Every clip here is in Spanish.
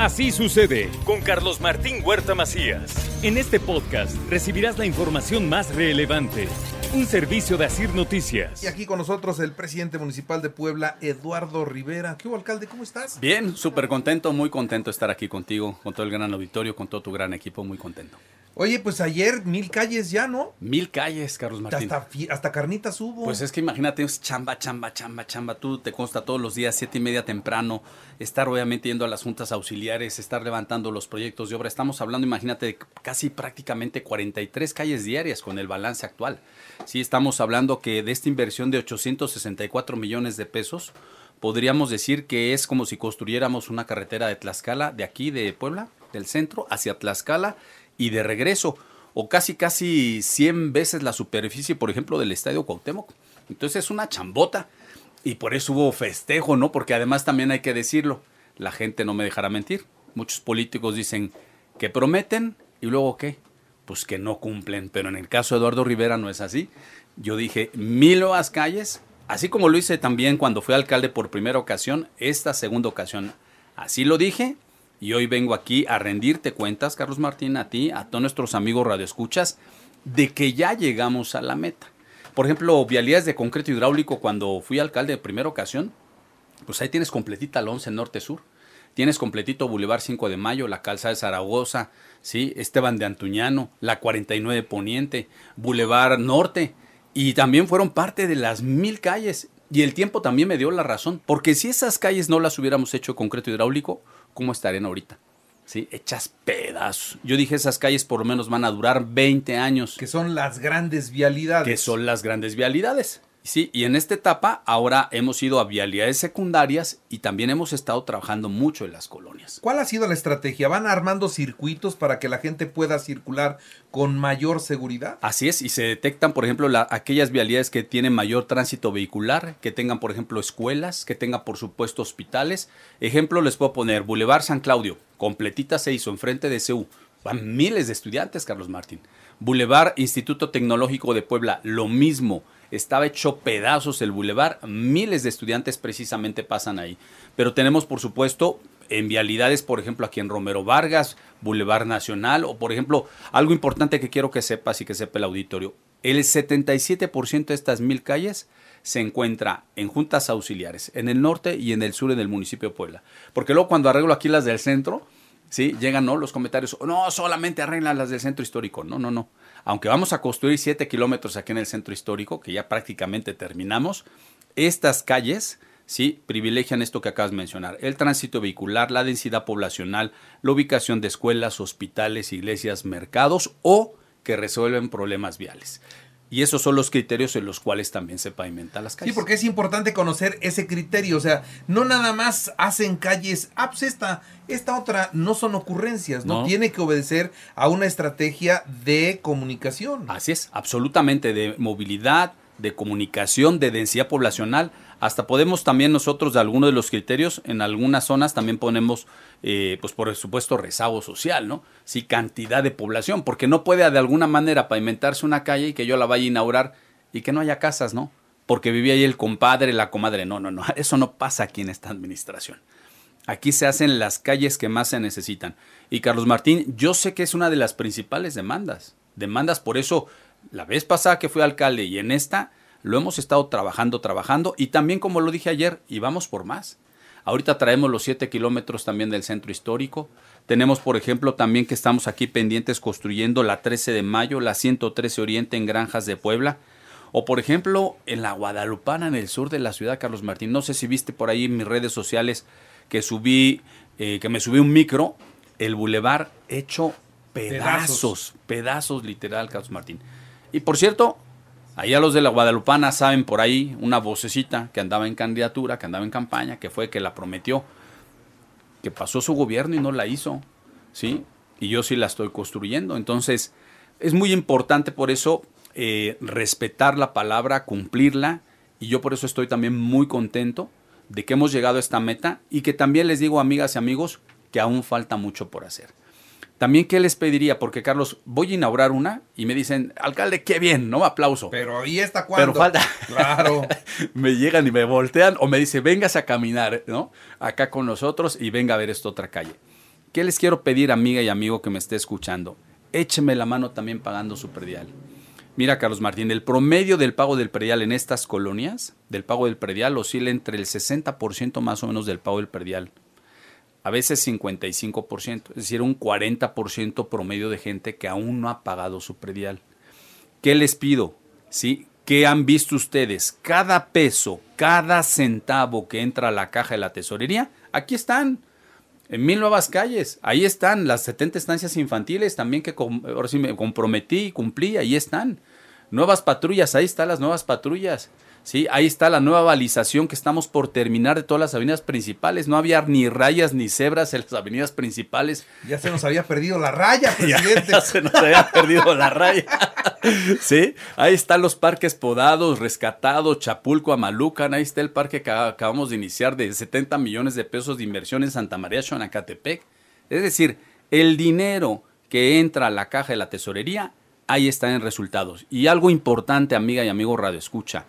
Así sucede con Carlos Martín Huerta Macías. En este podcast recibirás la información más relevante. Un servicio de Asir Noticias. Y aquí con nosotros el presidente municipal de Puebla, Eduardo Rivera. ¿Qué hubo, alcalde? ¿Cómo estás? Bien, súper contento, muy contento de estar aquí contigo, con todo el gran auditorio, con todo tu gran equipo, muy contento. Oye, pues ayer mil calles ya, ¿no? Mil calles, Carlos Martín. Hasta, hasta carnitas hubo. Pues es que imagínate, es chamba, chamba, chamba, chamba. Tú te consta todos los días, siete y media temprano, estar obviamente yendo a las juntas auxiliares, estar levantando los proyectos de obra. Estamos hablando, imagínate, de casi prácticamente 43 calles diarias con el balance actual. Sí, estamos hablando que de esta inversión de 864 millones de pesos, podríamos decir que es como si construyéramos una carretera de Tlaxcala, de aquí, de Puebla, del centro, hacia Tlaxcala y de regreso, o casi casi 100 veces la superficie, por ejemplo, del Estadio Cuauhtémoc. Entonces es una chambota y por eso hubo festejo, ¿no? Porque además también hay que decirlo, la gente no me dejará mentir. Muchos políticos dicen que prometen y luego qué, pues que no cumplen. Pero en el caso de Eduardo Rivera no es así. Yo dije mil nuevas calles, así como lo hice también cuando fui alcalde por primera ocasión, esta segunda ocasión. Así lo dije y hoy vengo aquí a rendirte cuentas, Carlos Martín, a ti, a todos nuestros amigos radioescuchas, de que ya llegamos a la meta. Por ejemplo, vialidades de concreto hidráulico, cuando fui alcalde de primera ocasión, pues ahí tienes completita la 11 Norte-Sur. Tienes completito Boulevard 5 de Mayo, la Calzada de Zaragoza, ¿sí? Esteban de Antuñano, la 49 Poniente, Boulevard Norte. Y también fueron parte de las mil calles. Y el tiempo también me dio la razón. Porque si esas calles no las hubiéramos hecho concreto hidráulico, cómo estarían ahorita. ¿Sí? Hechas pedazos. Yo dije, esas calles por lo menos van a durar 20 años. Que son las grandes vialidades. Que son las grandes vialidades. Sí, y en esta etapa ahora hemos ido a vialidades secundarias y también hemos estado trabajando mucho en las colonias. ¿Cuál ha sido la estrategia? ¿Van armando circuitos para que la gente pueda circular con mayor seguridad? Así es, y se detectan, por ejemplo, la, aquellas vialidades que tienen mayor tránsito vehicular, que tengan, por ejemplo, escuelas, que tengan, por supuesto, hospitales. Ejemplo, les puedo poner Boulevard San Claudio, completita se hizo enfrente de CEU. Van miles de estudiantes, Carlos Martín. Boulevard Instituto Tecnológico de Puebla, lo mismo estaba hecho pedazos el bulevar, miles de estudiantes precisamente pasan ahí. Pero tenemos, por supuesto, en vialidades, por ejemplo, aquí en Romero Vargas, Boulevard Nacional, o por ejemplo, algo importante que quiero que sepas y que sepa el auditorio, el 77% de estas mil calles se encuentra en juntas auxiliares, en el norte y en el sur del municipio de Puebla. Porque luego cuando arreglo aquí las del centro, ¿sí? llegan ¿no? los comentarios, no, solamente arreglan las del centro histórico. No, no, no aunque vamos a construir 7 kilómetros aquí en el centro histórico, que ya prácticamente terminamos, estas calles ¿sí? privilegian esto que acabas de mencionar, el tránsito vehicular, la densidad poblacional, la ubicación de escuelas, hospitales, iglesias, mercados o que resuelven problemas viales. Y esos son los criterios en los cuales también se pavimentan las calles. Sí, porque es importante conocer ese criterio. O sea, no nada más hacen calles, ah, pues esta, esta otra no son ocurrencias, ¿no? Tiene que obedecer a una estrategia de comunicación. Así es, absolutamente, de movilidad, de comunicación, de densidad poblacional. Hasta podemos también nosotros de algunos de los criterios, en algunas zonas también ponemos, eh, pues por supuesto, rezago social, ¿no? Sí, cantidad de población, porque no puede de alguna manera pavimentarse una calle y que yo la vaya a inaugurar y que no haya casas, ¿no? Porque vivía ahí el compadre, la comadre. No, no, no, eso no pasa aquí en esta administración. Aquí se hacen las calles que más se necesitan. Y Carlos Martín, yo sé que es una de las principales demandas. Demandas, por eso, la vez pasada que fui alcalde y en esta, lo hemos estado trabajando, trabajando y también como lo dije ayer, y vamos por más. Ahorita traemos los 7 kilómetros también del centro histórico. Tenemos, por ejemplo, también que estamos aquí pendientes construyendo la 13 de mayo, la 113 Oriente en Granjas de Puebla. O, por ejemplo, en la Guadalupana, en el sur de la ciudad, Carlos Martín. No sé si viste por ahí en mis redes sociales que subí, eh, que me subí un micro, el bulevar hecho pedazos, pedazos literal, Carlos Martín. Y por cierto, Allá los de la Guadalupana saben por ahí una vocecita que andaba en candidatura, que andaba en campaña, que fue que la prometió. que pasó su gobierno y no la hizo, ¿sí? Y yo sí la estoy construyendo. Entonces, es muy importante por eso eh, respetar la palabra, cumplirla, y yo por eso estoy también muy contento de que hemos llegado a esta meta y que también les digo, amigas y amigos, que aún falta mucho por hacer. También, ¿qué les pediría? Porque, Carlos, voy a inaugurar una y me dicen, alcalde, qué bien, ¿no? Aplauso. Pero ahí está cuando. Pero falta. Claro. me llegan y me voltean o me dice, vengas a caminar, ¿no? Acá con nosotros y venga a ver esta otra calle. ¿Qué les quiero pedir, amiga y amigo que me esté escuchando? Écheme la mano también pagando su predial. Mira, Carlos Martín, el promedio del pago del predial en estas colonias, del pago del predial, oscila entre el 60% más o menos del pago del predial a veces 55%, es decir, un 40% promedio de gente que aún no ha pagado su predial. ¿Qué les pido? ¿Sí? ¿Qué han visto ustedes? Cada peso, cada centavo que entra a la caja de la tesorería, aquí están. En mil nuevas calles, ahí están las 70 estancias infantiles también que ahora sí me comprometí y cumplí, ahí están. Nuevas patrullas, ahí están las nuevas patrullas. ¿Sí? Ahí está la nueva balización que estamos por terminar de todas las avenidas principales. No había ni rayas ni cebras en las avenidas principales. Ya se nos había perdido la raya, presidente. ya, se nos había perdido la raya. ¿Sí? Ahí están los parques podados, rescatados, Chapulco, Amalucan. Ahí está el parque que acabamos de iniciar de 70 millones de pesos de inversión en Santa María, Xonacatepec. Es decir, el dinero que entra a la caja de la tesorería, ahí está en resultados. Y algo importante, amiga y amigo Radio Escucha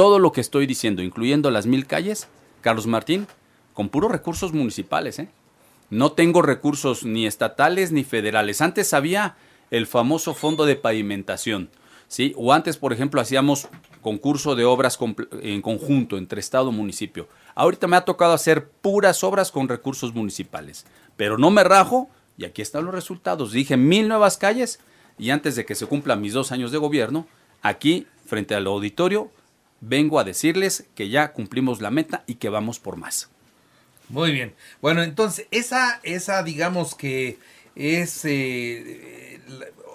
todo lo que estoy diciendo, incluyendo las mil calles, Carlos Martín, con puros recursos municipales. ¿eh? No tengo recursos ni estatales ni federales. Antes había el famoso fondo de pavimentación. ¿sí? O antes, por ejemplo, hacíamos concurso de obras en conjunto entre Estado y municipio. Ahorita me ha tocado hacer puras obras con recursos municipales. Pero no me rajo y aquí están los resultados. Dije mil nuevas calles y antes de que se cumplan mis dos años de gobierno, aquí, frente al auditorio, vengo a decirles que ya cumplimos la meta y que vamos por más. Muy bien. Bueno, entonces, esa, esa digamos que es, eh,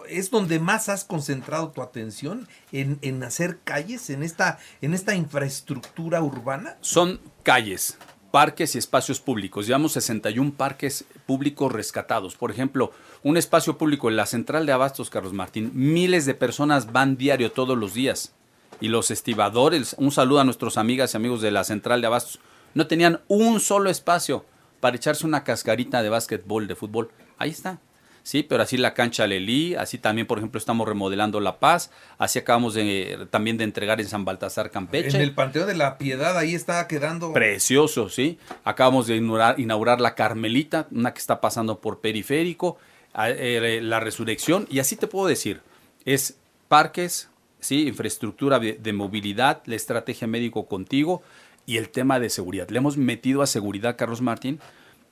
es donde más has concentrado tu atención en, en, hacer calles, en esta, en esta infraestructura urbana. Son calles, parques y espacios públicos. Llevamos 61 parques públicos rescatados. Por ejemplo, un espacio público en la central de Abastos, Carlos Martín, miles de personas van diario todos los días y los estibadores, un saludo a nuestros amigas y amigos de la central de Abastos, no tenían un solo espacio para echarse una cascarita de básquetbol, de fútbol. Ahí está. Sí, pero así la cancha Lelí, así también, por ejemplo, estamos remodelando La Paz, así acabamos de, también de entregar en San Baltasar Campeche. En el Panteón de la Piedad, ahí está quedando. Precioso, sí. Acabamos de inaugurar, inaugurar la Carmelita, una que está pasando por periférico, eh, la Resurrección, y así te puedo decir, es parques, ¿sí? infraestructura de, movilidad, la estrategia médico contigo y el tema de seguridad. Le hemos metido a seguridad, Carlos Martín,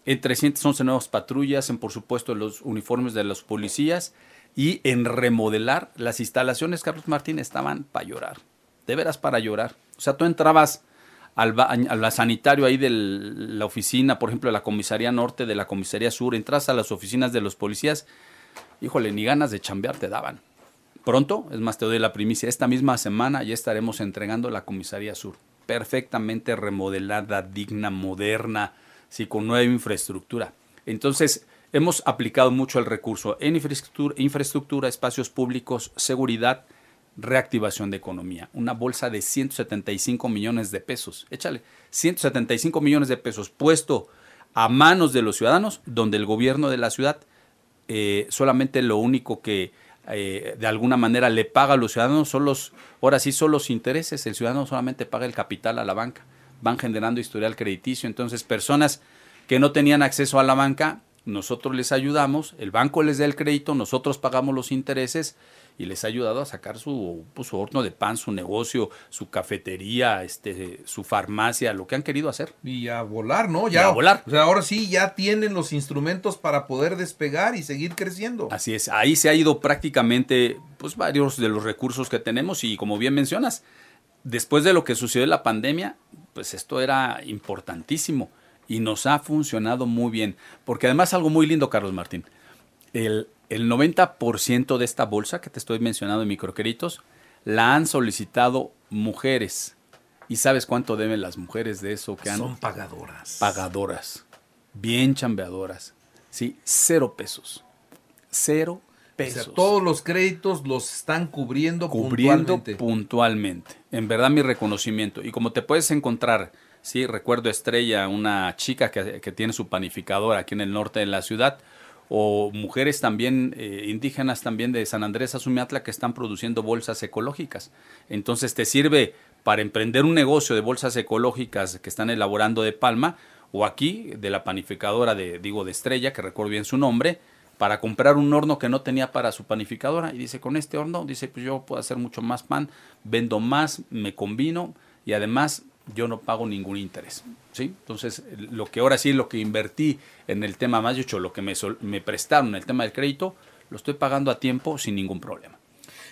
en 311 nuevas patrullas, en por supuesto los uniformes de los policías y en remodelar las instalaciones, Carlos Martín, estaban para llorar, de veras para llorar. O sea, tú entrabas al, al sanitario ahí de la oficina, por ejemplo, de la comisaría norte, de la comisaría sur, entras a las oficinas de los policías, híjole, ni ganas de chambear te daban. Pronto, es más, te doy la primicia, esta misma semana ya estaremos entregando la Comisaría Sur, perfectamente remodelada, digna, moderna, sí, con nueva infraestructura. Entonces, hemos aplicado mucho el recurso en infraestructura, espacios públicos, seguridad, reactivación de economía. Una bolsa de 175 millones de pesos. Échale, 175 millones de pesos puesto a manos de los ciudadanos, donde el gobierno de la ciudad eh, solamente lo único que eh, de alguna manera le paga a los ciudadanos, son los, ahora sí son los intereses, el ciudadano solamente paga el capital a la banca, van generando historial crediticio, entonces personas que no tenían acceso a la banca, nosotros les ayudamos, el banco les da el crédito, nosotros pagamos los intereses y les ha ayudado a sacar su, pues, su horno de pan, su negocio, su cafetería, este, su farmacia, lo que han querido hacer. Y a volar, ¿no? Ya, a volar. O sea, ahora sí ya tienen los instrumentos para poder despegar y seguir creciendo. Así es, ahí se ha ido prácticamente pues varios de los recursos que tenemos y como bien mencionas, después de lo que sucedió en la pandemia, pues esto era importantísimo y nos ha funcionado muy bien, porque además algo muy lindo, Carlos Martín, el, el 90% de esta bolsa que te estoy mencionando de microcréditos la han solicitado mujeres. ¿Y sabes cuánto deben las mujeres de eso que han? Son pagadoras. Pagadoras. bien chambeadoras, ¿sí? Cero pesos. Cero O pesos. sea, todos los créditos los están cubriendo, cubriendo puntualmente. puntualmente. En verdad mi reconocimiento. Y como te puedes encontrar, sí, recuerdo Estrella, una chica que, que tiene su panificadora aquí en el norte de la ciudad, o mujeres también eh, indígenas también de San Andrés Azumiatla que están produciendo bolsas ecológicas. Entonces te sirve para emprender un negocio de bolsas ecológicas que están elaborando de palma, o aquí de la panificadora de, digo, de Estrella, que recuerdo bien su nombre, para comprar un horno que no tenía para su panificadora y dice con este horno dice pues yo puedo hacer mucho más pan vendo más me combino y además yo no pago ningún interés sí entonces lo que ahora sí lo que invertí en el tema más hecho lo que me, me prestaron en el tema del crédito lo estoy pagando a tiempo sin ningún problema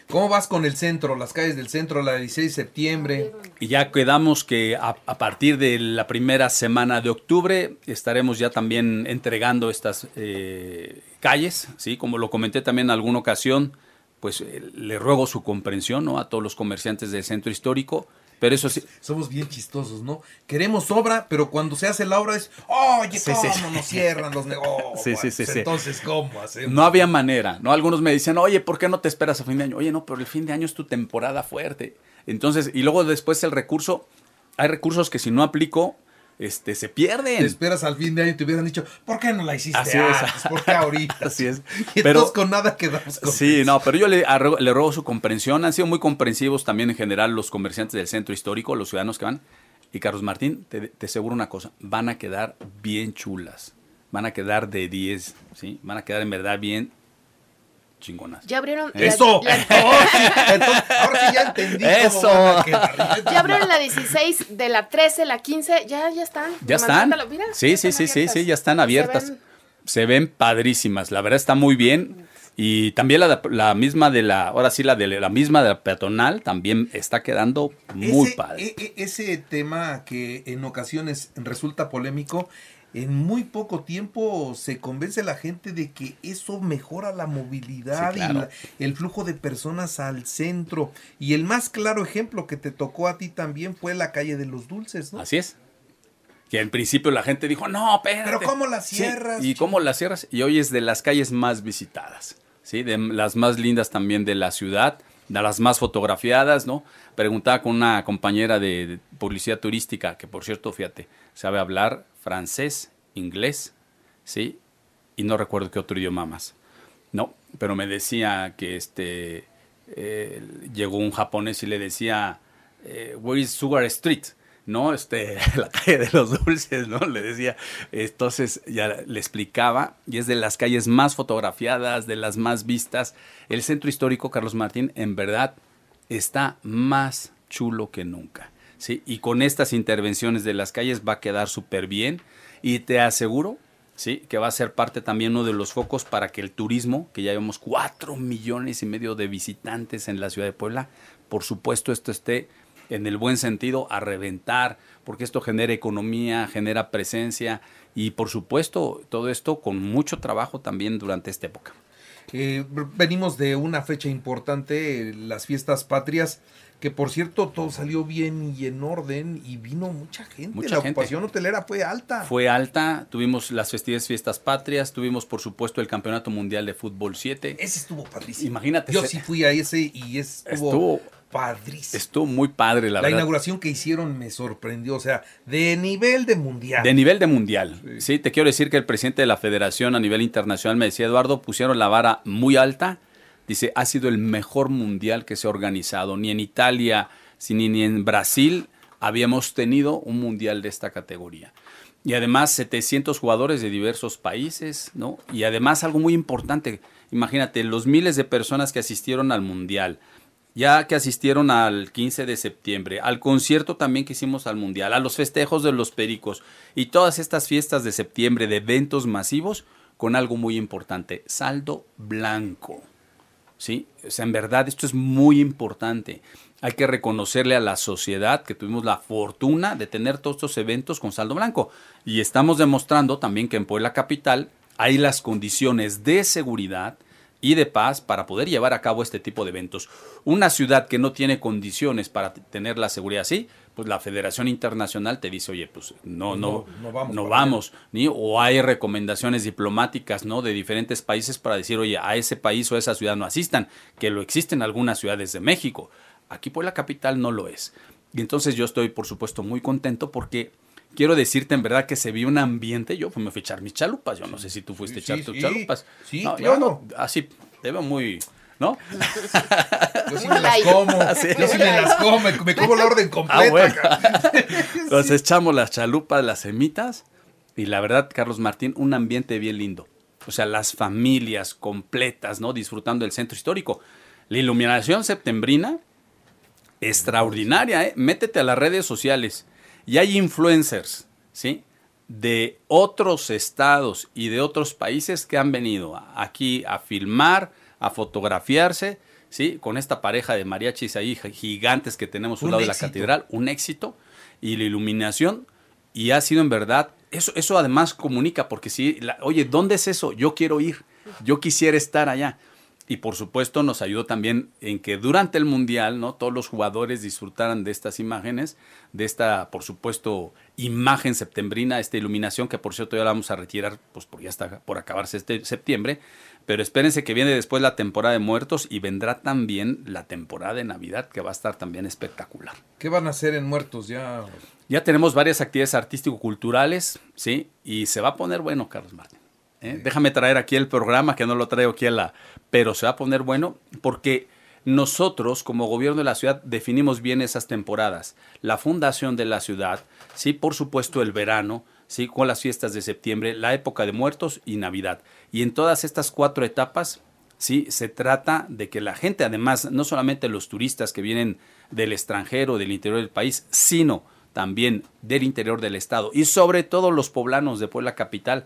¿Cómo vas con el centro, las calles del centro, la de 16 de septiembre? Y ya quedamos que a, a partir de la primera semana de octubre estaremos ya también entregando estas eh, calles, ¿sí? Como lo comenté también en alguna ocasión, pues eh, le ruego su comprensión ¿no? a todos los comerciantes del centro histórico, pero eso sí, Somos bien chistosos, ¿no? Queremos obra, pero cuando se hace la obra es, oye, Sí, ¿cómo sí. nos cierran los negocios? Sí, sí, sí, sí. Entonces, ¿cómo hacemos? no había manera, ¿no? Algunos me decían, oye, ¿por qué no te esperas a fin de año? Oye, no, pero el fin de año es tu temporada fuerte. Entonces, y luego después el recurso, hay recursos que si no aplico, este, se pierden. Te esperas al fin de año y te hubieran dicho, ¿por qué no la hiciste Así es. ¿Por qué ahorita? Así es. Y Pero- entonces con nada quedamos con Sí, no, pero yo le, le ruego su comprensión. Han sido muy comprensivos también en general los comerciantes del centro histórico, los ciudadanos que van. Y Carlos Martín, te, te aseguro una cosa, van a quedar bien chulas. Van a quedar de 10, ¿sí? Van a quedar en verdad bien chingonas. Ya abrieron. ¡Eso! la- Entonces, ahora sí ya entendí Eso. cómo ya abrieron la 16, de la 13, la 15, ya, ya están. Ya están. mira, Sí, ya sí, están sí, sí, abiertas. sí, ya están Se abiertas. ven- Se ven padrísimas, la verdad está muy bien. Y también la, la misma de la, ahora sí, la de la misma de la peatonal también está quedando muy ese, padre. e- e- ese tema que en ocasiones resulta polémico, en muy poco tiempo se convence la gente de que eso mejora la movilidad Sí, claro. y la- el flujo de personas al centro. Y el más claro ejemplo que te tocó a ti también fue la calle de los dulces, ¿no? Así es. Que en principio la gente dijo, no, espérate. Pero ¿cómo la Sí, cierras, ¿Y cómo la cierras? Y hoy es de las calles más visitadas, ¿sí? De las más lindas también de la ciudad, de las más fotografiadas, ¿no? Preguntaba con una compañera de, publicidad turística, que por cierto, fíjate, sabe hablar francés, inglés, ¿sí? Y no recuerdo qué otro idioma más. No, pero me decía que este eh, llegó un japonés y le decía, eh, Where is Sugar Street? ¿No? Este, la calle de los dulces, ¿no? Le decía. Entonces ya le explicaba, y es de las calles más fotografiadas, de las más vistas. El centro histórico, Carlos Martín, en verdad está más chulo que nunca. ¿sí? Y con estas intervenciones de las calles va a quedar súper bien. Y te aseguro ¿sí? que va a ser parte también uno de los focos para que el turismo, que ya vemos cuatro millones y medio de visitantes en la ciudad de Puebla, por supuesto esto esté en el buen sentido a reventar, porque esto genera economía, genera presencia y por supuesto todo esto con mucho trabajo también durante esta época. Eh, venimos de una fecha importante, las fiestas patrias, que por cierto todo salió bien y en orden y vino mucha gente. Mucha la gente. ocupación hotelera fue alta. Fue alta, tuvimos las festividades fiestas patrias, tuvimos por supuesto el Campeonato Mundial de Fútbol 7. Ese estuvo padrísimo. Imagínate, Yo sí fui a ese y estuvo, Estuvo- padrísimo. Estuvo muy padre, la, la verdad. inauguración que hicieron me sorprendió, o sea, de nivel de mundial. De nivel de mundial. Sí. te quiero decir que el presidente de la federación a nivel internacional me decía, Eduardo, pusieron la vara muy alta. Dice, ha sido el mejor mundial que se ha organizado. Ni en Italia, ni, ni en Brasil habíamos tenido un mundial de esta categoría. Y además 700 jugadores de diversos países, ¿no? Y además algo muy importante, imagínate, los miles de personas que asistieron al mundial, ya que asistieron al 15 de septiembre, al concierto también que hicimos al Mundial, a los festejos de los Pericos y todas estas fiestas de septiembre de eventos masivos con algo muy importante, saldo blanco. ¿Sí? O sea, en verdad esto es muy importante. Hay que reconocerle a la sociedad que tuvimos la fortuna de tener todos estos eventos con saldo blanco. Y estamos demostrando también que en Puebla Capital hay las condiciones de seguridad y de paz para poder llevar a cabo este tipo de eventos. Una ciudad que no tiene condiciones para tener la seguridad así, pues la Federación Internacional te dice, oye, pues no, no, No, no vamos no para vamos, ni o hay recomendaciones diplomáticas, ¿no? De diferentes países para decir, oye, a ese país o a esa ciudad no asistan, que lo existen algunas ciudades de México. Aquí por la capital no lo es. Y entonces yo estoy, por supuesto, muy contento porque quiero decirte en verdad que se vio un ambiente. Yo me fui a echar mis chalupas. Yo no sé si tú fuiste a Sí, echar tus sí, chalupas. sí, No, claro. Yo no, así, te veo muy, ¿no? Yo sí me las como. Sí. Yo sí me las como. Me, me como la orden completa. Ah, bueno. Entonces echamos las chalupas, las semitas. Y la verdad, Carlos Martín, un ambiente bien lindo. O sea, las familias completas, ¿no? Disfrutando del centro histórico. La iluminación septembrina, extraordinaria, ¿eh? Métete a las redes sociales. Y hay influencers, ¿sí? De otros estados y de otros países que han venido aquí a filmar, a fotografiarse, ¿sí? Con esta pareja de mariachis ahí gigantes que tenemos a un lado de la catedral, un éxito. Y la iluminación, y ha sido en verdad, eso, eso además comunica, porque si, la- oye, ¿dónde es eso? Yo quiero ir, yo quisiera estar allá. Y por supuesto nos ayudó también en que durante el Mundial, ¿no? Todos los jugadores disfrutaran de estas imágenes, de esta, por supuesto, imagen septembrina, esta iluminación, que por cierto ya la vamos a retirar, pues porque ya está por acabarse este septiembre. Pero espérense que viene después la temporada de muertos y vendrá también la temporada de Navidad, que va a estar también espectacular. ¿Qué van a hacer en Muertos ya? Ya tenemos varias actividades artístico-culturales, ¿sí? Y se va a poner bueno, Carlos Martín. ¿Eh? Déjame traer aquí el programa, que no lo traigo aquí a la... Pero se va a poner bueno porque nosotros, como gobierno de la ciudad, definimos bien esas temporadas. La fundación de la ciudad, sí, por supuesto el verano, sí, con las fiestas de septiembre, la época de muertos y Navidad. Y en todas estas cuatro etapas, Sí, se trata de que la gente, además, no solamente los turistas que vienen del extranjero, del interior del país, sino también del interior del estado y sobre todo los poblanos de Puebla Capital,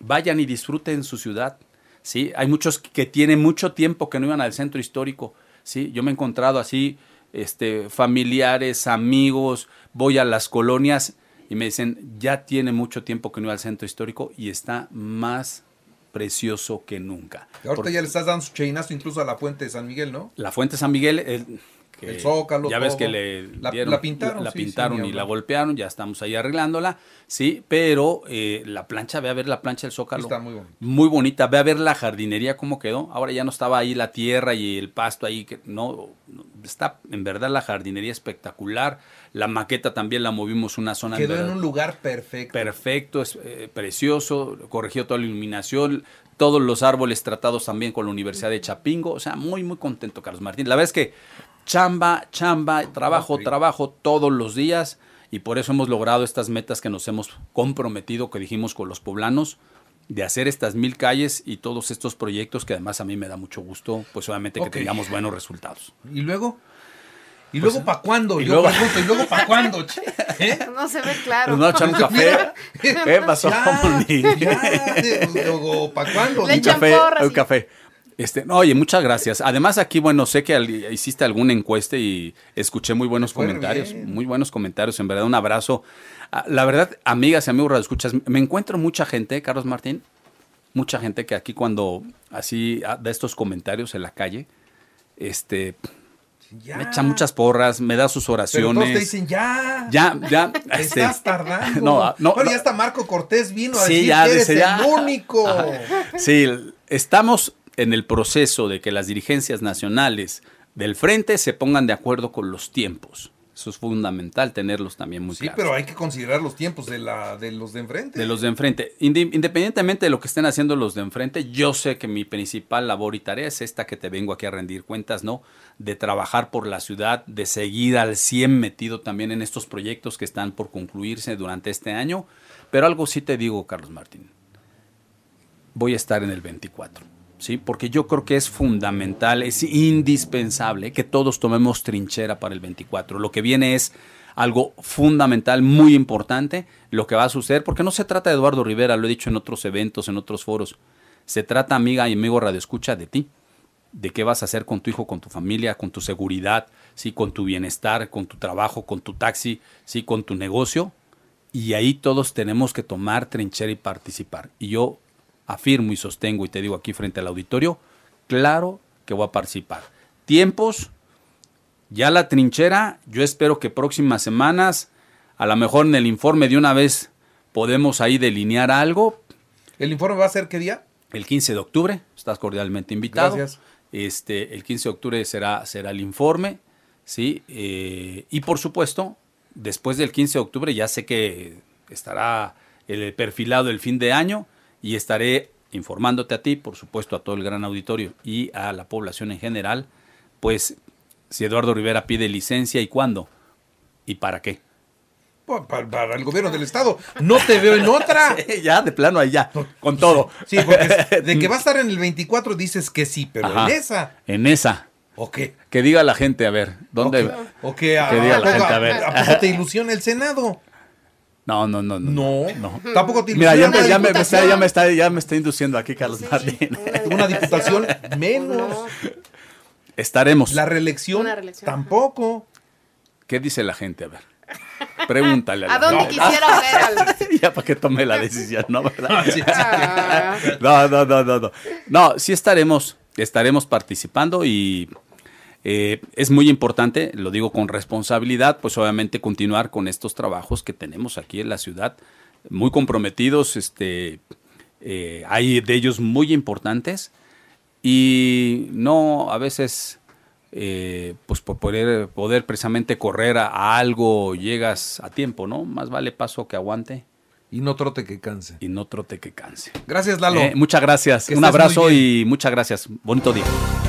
vayan y disfruten su ciudad. Sí, hay muchos que tienen mucho tiempo que no iban al centro histórico. Sí, yo me he encontrado así, este, familiares, amigos, voy a las colonias y me dicen, ya tiene mucho tiempo que no iba al centro histórico y está más precioso que nunca. Ahorita Porque ya le estás dando su cheinazo incluso a la Fuente de San Miguel, ¿no? La Fuente San Miguel, el, que El Zócalo, ya ves todo. que le La- dieron- la pintaron, la sí, pintaron y la golpearon, ya estamos ahí arreglándola, sí, pero eh, la plancha, ve a ver la plancha del Zócalo. Está muy bonita. Muy bonita, ve a ver la jardinería cómo quedó. Ahora ya no estaba ahí la tierra y el pasto ahí, que no, está en verdad la jardinería espectacular. La maqueta también la movimos una zona Quedó en verdad- un lugar perfecto. perfecto, es eh, precioso, corrigió toda la iluminación, todos los árboles tratados también con la Universidad de Chapingo, o sea, muy, muy contento, Carlos Martín. La verdad es que chamba, chamba, trabajo, trabajo todos los días y por eso hemos logrado estas metas que nos hemos comprometido, que dijimos con los poblanos, de hacer estas mil calles y todos estos proyectos que además a mí me da mucho gusto, pues obviamente que tengamos buenos resultados. ¿Y luego? ¿Y luego para cuándo? Pues, y Yo luego- pregunto, ¿y luego para cuándo? ¿Eh? No se ve claro. Pues no, echar un café. ¿Qué pasó, Ya, ya, luego, ¿para cuándo? Le un echan café, porras un y- café. Este, no, oye, muchas gracias. Además aquí, bueno, sé que al- hiciste alguna encuesta y escuché muy buenos comentarios, bien. muy buenos comentarios. En verdad, un abrazo. Ah, La verdad, amigas y amigos escuchas, me encuentro mucha gente, Carlos Martín, mucha gente que aquí cuando así ah, da estos comentarios en la calle, este, Ya. me echa muchas porras, me da sus Pero oraciones. todos te dicen, ya. ya, ya, te este, Estás tardando. No, no, Bueno, no. ya hasta Marco Cortés vino a Sí, decir ya, que eres ya. el único. Sí, estamos en el proceso de que las dirigencias nacionales del frente se pongan de acuerdo con los tiempos. Eso es fundamental tenerlos también muy Sí, claros. pero hay que considerar los tiempos de, la, de los de enfrente. De los de enfrente. Independientemente de lo que estén haciendo los de enfrente, yo sé que mi principal labor y tarea es esta que te vengo aquí a rendir cuentas, ¿no? De trabajar por la ciudad, de seguir al 100 metido también en estos proyectos que están por concluirse durante este año. Pero algo sí te digo, Carlos Martín. Voy a estar en el 24. ¿Sí? Porque yo creo que es fundamental, es indispensable que todos tomemos trinchera para el 24. Lo que viene es algo fundamental, muy importante, lo que va a suceder, porque no se trata de Eduardo Rivera, lo he dicho en otros eventos, en otros foros, se trata, amiga y amigo Radio Escucha, de ti, de qué vas a hacer con tu hijo, con tu familia, con tu seguridad, sí, con tu bienestar, con tu trabajo, con tu taxi, sí, con tu negocio, y ahí todos tenemos que tomar trinchera y participar. Y yo afirmo y sostengo y te digo aquí frente al auditorio, claro que voy a participar. Tiempos Ya la trinchera, yo espero que próximas semanas, a lo mejor en el informe de una vez podemos ahí delinear algo. ¿El informe va a ser qué día? El 15 de octubre, estás cordialmente invitado. Gracias. Este, el 15 de octubre será, será el informe, ¿sí? Eh, y por supuesto, después del 15 de octubre ya sé que estará el perfilado el fin de año y estaré informándote a ti, por supuesto a todo el gran auditorio y a la población en general, pues si Eduardo Rivera pide licencia y cuándo y para qué. Pa- Para, el gobierno del estado. No te veo en otra. ya, de plano ya, con todo. Sí, porque de que va a estar en el 24 dices que sí, pero Ajá. en esa. En esa. ¿O qué? Que diga la gente, a ver, ¿dónde? ¿O qué? ¿O qué? ¿A, Que diga a la gente, a ver. ¿A poco te ilusiona el Senado? No, no, no, no. No. no. Tampoco te Mira, ya ya, me, me está, ya, me está, ya me está induciendo aquí Carlos Martín. Una diputación menos. Estaremos. La reelección Una reelección, tampoco. ¿Qué dice la gente? A ver. Pregúntale. ¿A la dónde gente. quisiera ver al- ya para que tome la decisión, ¿no? ¿Verdad? Sí, sí. Ah, No, no, no, no, no. No, sí estaremos, estaremos participando y eh, es muy importante, lo digo con responsabilidad, pues obviamente continuar con estos trabajos que tenemos aquí en la ciudad, muy comprometidos, este, eh, hay de ellos muy importantes y no a veces, eh, pues por poder, poder precisamente correr a, a algo llegas a tiempo, ¿no? Más vale paso que aguante Y no trote que canse. y no trote que canse. Gracias, Lalo. Eh, muchas gracias. Que Un abrazo y muchas gracias. Bonito día.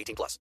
18 plus.